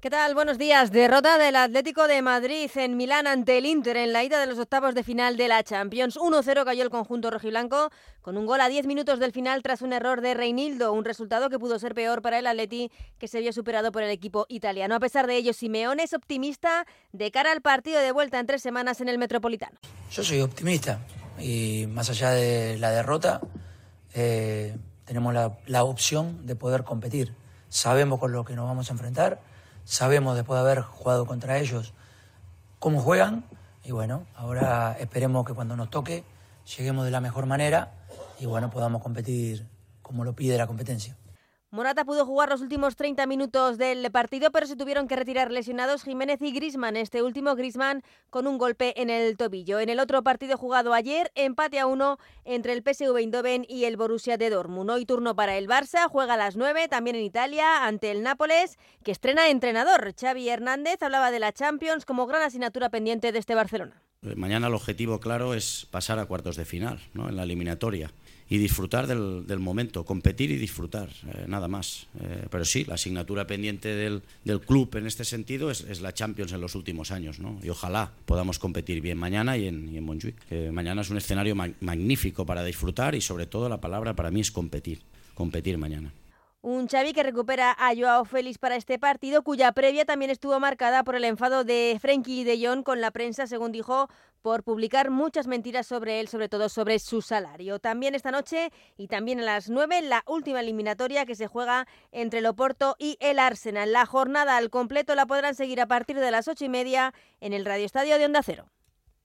¿Qué tal? Buenos días. Derrota del Atlético de Madrid en Milán ante el Inter en la ida de los octavos de final de la Champions. 1-0 cayó el conjunto rojiblanco con un gol a 10 minutos del final tras un error de Reinildo, un resultado que pudo ser peor para el Atleti que se vio superado por el equipo italiano. A pesar de ello, Simeone es optimista de cara al partido de vuelta en tres semanas en el Metropolitano. Yo soy optimista y más allá de la derrota, eh, tenemos la, la opción de poder competir. Sabemos con lo que nos vamos a enfrentar sabemos después de haber jugado contra ellos cómo juegan y bueno, ahora esperemos que cuando nos toque lleguemos de la mejor manera y bueno, podamos competir como lo pide la competencia. Morata pudo jugar los últimos 30 minutos del partido, pero se tuvieron que retirar lesionados Jiménez y Grisman. Este último Grisman con un golpe en el tobillo. En el otro partido jugado ayer, empate a uno entre el PSV Eindhoven y el Borussia de Dortmund. Hoy turno para el Barça, juega a las 9 también en Italia ante el Nápoles, que estrena entrenador. Xavi Hernández hablaba de la Champions como gran asignatura pendiente de este Barcelona. Mañana el objetivo claro es pasar a cuartos de final, ¿no? en la eliminatoria y disfrutar del, momento, competir y disfrutar, eh, nada más. Eh, pero sí, la asignatura pendiente del, club en este sentido es, la Champions en los últimos años, ¿no? Y ojalá podamos competir bien mañana y en, y en mañana es un escenario ma magnífico para disfrutar y sobre todo la palabra para mí es competir, competir mañana. Un Xavi que recupera a Joao Félix para este partido, cuya previa también estuvo marcada por el enfado de Frenkie de Jong con la prensa, según dijo, por publicar muchas mentiras sobre él, sobre todo sobre su salario. También esta noche y también a las 9, la última eliminatoria que se juega entre el Oporto y el Arsenal. La jornada al completo la podrán seguir a partir de las ocho y media en el Radio Estadio de Onda Cero.